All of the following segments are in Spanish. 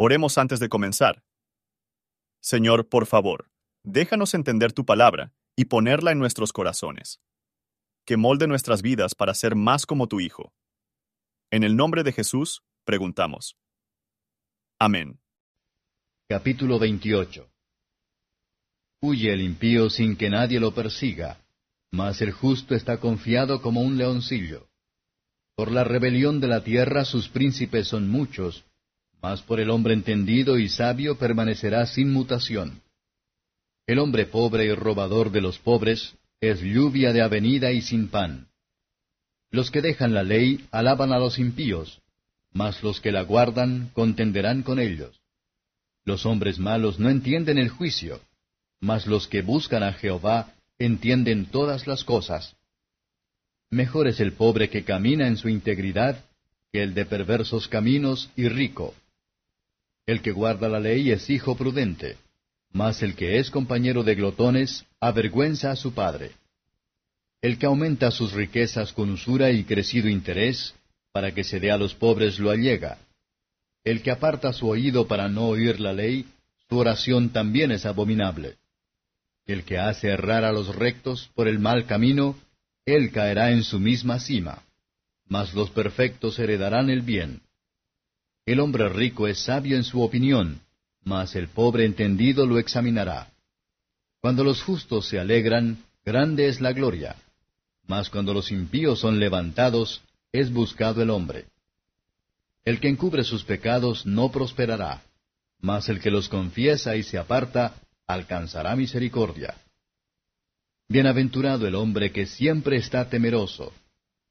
Oremos antes de comenzar. Señor, por favor, déjanos entender tu palabra y ponerla en nuestros corazones. Que molde nuestras vidas para ser más como tu Hijo. En el nombre de Jesús, preguntamos. Amén. Capítulo 28 Huye el impío sin que nadie lo persiga, mas el justo está confiado como un leoncillo. Por la rebelión de la tierra sus príncipes son muchos, mas por el hombre entendido y sabio permanecerá sin mutación. El hombre pobre y robador de los pobres es lluvia de avenida y sin pan. Los que dejan la ley alaban a los impíos, mas los que la guardan contenderán con ellos. Los hombres malos no entienden el juicio, mas los que buscan a Jehová entienden todas las cosas. Mejor es el pobre que camina en su integridad que el de perversos caminos y rico. El que guarda la ley es hijo prudente, mas el que es compañero de glotones avergüenza a su padre. El que aumenta sus riquezas con usura y crecido interés, para que se dé a los pobres lo allega. El que aparta su oído para no oír la ley, su oración también es abominable. El que hace errar a los rectos por el mal camino, él caerá en su misma cima. Mas los perfectos heredarán el bien. El hombre rico es sabio en su opinión, mas el pobre entendido lo examinará. Cuando los justos se alegran, grande es la gloria. Mas cuando los impíos son levantados, es buscado el hombre. El que encubre sus pecados no prosperará, mas el que los confiesa y se aparta, alcanzará misericordia. Bienaventurado el hombre que siempre está temeroso,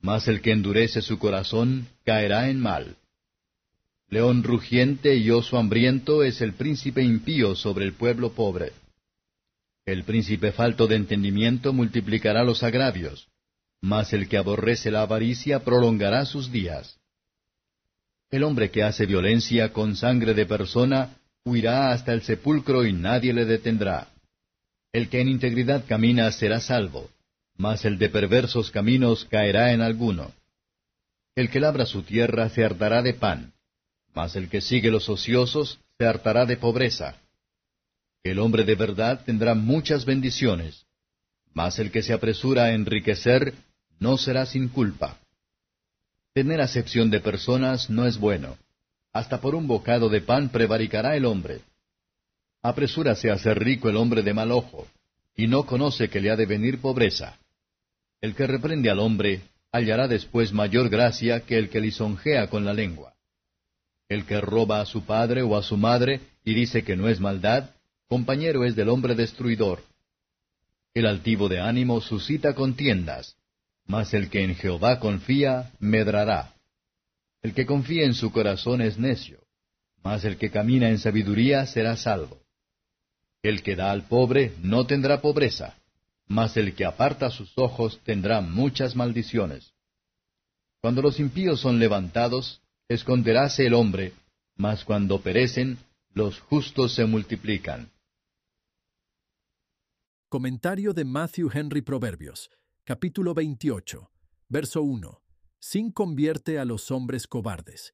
mas el que endurece su corazón caerá en mal. León rugiente y oso hambriento es el príncipe impío sobre el pueblo pobre. El príncipe falto de entendimiento multiplicará los agravios, mas el que aborrece la avaricia prolongará sus días. El hombre que hace violencia con sangre de persona huirá hasta el sepulcro y nadie le detendrá. El que en integridad camina será salvo, mas el de perversos caminos caerá en alguno. El que labra su tierra se hartará de pan, mas el que sigue los ociosos se hartará de pobreza. El hombre de verdad tendrá muchas bendiciones, mas el que se apresura a enriquecer no será sin culpa. Tener acepción de personas no es bueno. Hasta por un bocado de pan prevaricará el hombre. Apresúrase a ser rico el hombre de mal ojo, y no conoce que le ha de venir pobreza. El que reprende al hombre hallará después mayor gracia que el que lisonjea con la lengua. El que roba a su padre o a su madre y dice que no es maldad, compañero es del hombre destruidor. El altivo de ánimo suscita contiendas, mas el que en Jehová confía medrará. El que confía en su corazón es necio, mas el que camina en sabiduría será salvo. El que da al pobre no tendrá pobreza, mas el que aparta sus ojos tendrá muchas maldiciones. Cuando los impíos son levantados, esconderáse el hombre, mas cuando perecen, los justos se multiplican. Comentario de Matthew Henry Proverbios, capítulo 28, verso 1. Sin convierte a los hombres cobardes.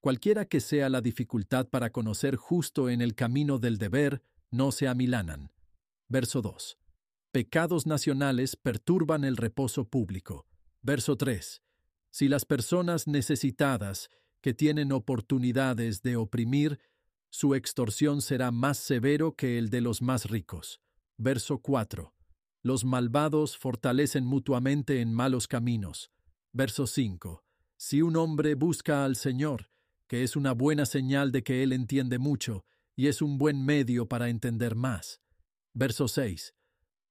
Cualquiera que sea la dificultad para conocer justo en el camino del deber, no se amilanan. Verso 2. Pecados nacionales perturban el reposo público. Verso 3. Si las personas necesitadas, que tienen oportunidades de oprimir, su extorsión será más severo que el de los más ricos. Verso 4. Los malvados fortalecen mutuamente en malos caminos. Verso 5. Si un hombre busca al Señor, que es una buena señal de que él entiende mucho, y es un buen medio para entender más. Verso 6.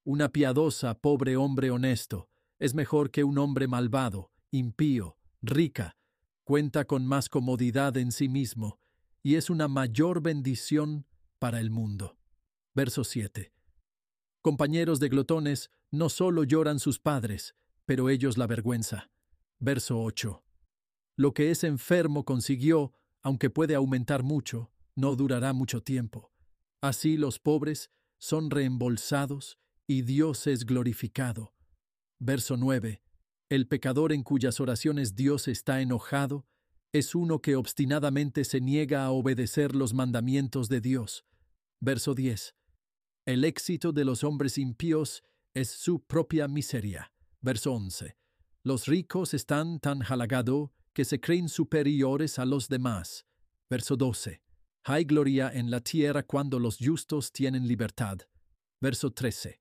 Una piadosa, pobre hombre honesto es mejor que un hombre malvado, impío, rica, cuenta con más comodidad en sí mismo, y es una mayor bendición para el mundo. Verso 7. Compañeros de glotones no solo lloran sus padres, pero ellos la vergüenza. Verso 8. Lo que es enfermo consiguió, aunque puede aumentar mucho, no durará mucho tiempo. Así los pobres son reembolsados y Dios es glorificado. Verso 9. El pecador en cuyas oraciones Dios está enojado es uno que obstinadamente se niega a obedecer los mandamientos de Dios. Verso 10. El éxito de los hombres impíos es su propia miseria. Verso 11. Los ricos están tan halagados que se creen superiores a los demás. Verso 12. Hay gloria en la tierra cuando los justos tienen libertad. Verso 13.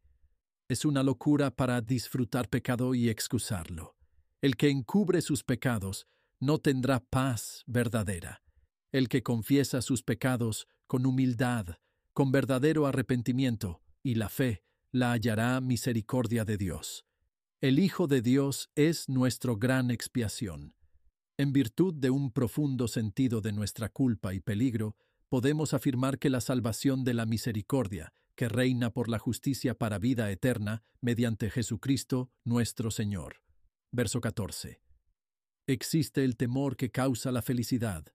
Es una locura para disfrutar pecado y excusarlo. El que encubre sus pecados no tendrá paz verdadera. El que confiesa sus pecados con humildad, con verdadero arrepentimiento y la fe, la hallará misericordia de Dios. El Hijo de Dios es nuestro gran expiación. En virtud de un profundo sentido de nuestra culpa y peligro, podemos afirmar que la salvación de la misericordia, que reina por la justicia para vida eterna, mediante Jesucristo nuestro Señor. Verso 14. Existe el temor que causa la felicidad.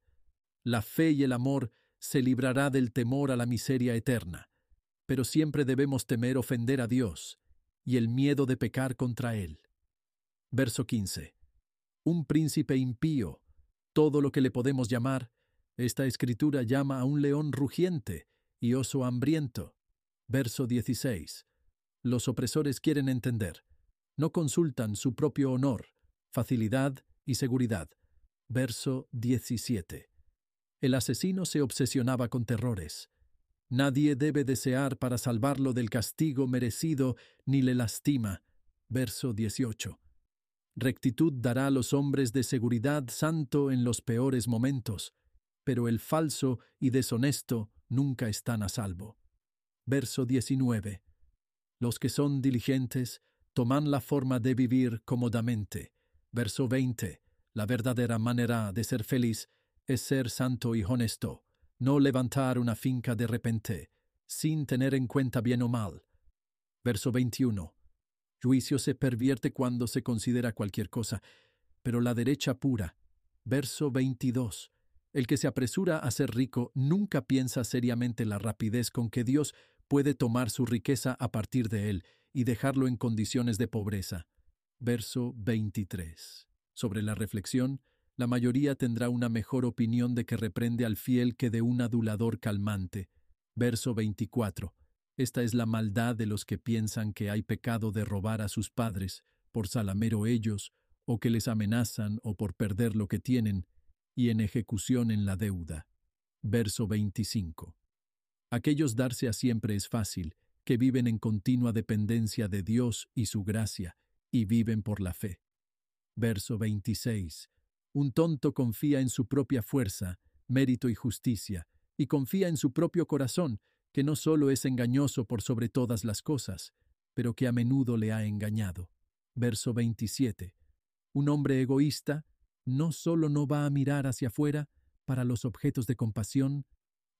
La fe y el amor se librará del temor a la miseria eterna, pero siempre debemos temer ofender a Dios y el miedo de pecar contra Él. Verso 15. Un príncipe impío, todo lo que le podemos llamar, esta escritura llama a un león rugiente y oso hambriento. Verso 16. Los opresores quieren entender. No consultan su propio honor, facilidad y seguridad. Verso 17. El asesino se obsesionaba con terrores. Nadie debe desear para salvarlo del castigo merecido ni le lastima. Verso 18. Rectitud dará a los hombres de seguridad santo en los peores momentos, pero el falso y deshonesto nunca están a salvo. Verso 19. Los que son diligentes toman la forma de vivir cómodamente. Verso 20. La verdadera manera de ser feliz es ser santo y honesto, no levantar una finca de repente, sin tener en cuenta bien o mal. Verso 21. Juicio se pervierte cuando se considera cualquier cosa, pero la derecha pura. Verso 22. El que se apresura a ser rico nunca piensa seriamente la rapidez con que Dios puede tomar su riqueza a partir de él y dejarlo en condiciones de pobreza. Verso 23. Sobre la reflexión, la mayoría tendrá una mejor opinión de que reprende al fiel que de un adulador calmante. Verso 24. Esta es la maldad de los que piensan que hay pecado de robar a sus padres, por salamero ellos, o que les amenazan o por perder lo que tienen, y en ejecución en la deuda. Verso 25. Aquellos darse a siempre es fácil, que viven en continua dependencia de Dios y su gracia, y viven por la fe. Verso 26. Un tonto confía en su propia fuerza, mérito y justicia, y confía en su propio corazón, que no solo es engañoso por sobre todas las cosas, pero que a menudo le ha engañado. Verso 27. Un hombre egoísta no solo no va a mirar hacia afuera para los objetos de compasión,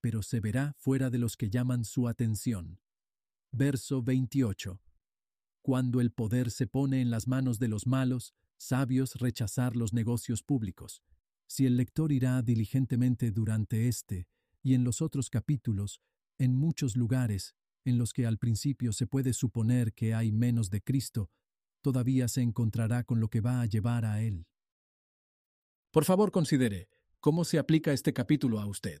pero se verá fuera de los que llaman su atención. Verso 28. Cuando el poder se pone en las manos de los malos, sabios rechazar los negocios públicos. Si el lector irá diligentemente durante este y en los otros capítulos, en muchos lugares en los que al principio se puede suponer que hay menos de Cristo, todavía se encontrará con lo que va a llevar a Él. Por favor, considere cómo se aplica este capítulo a usted.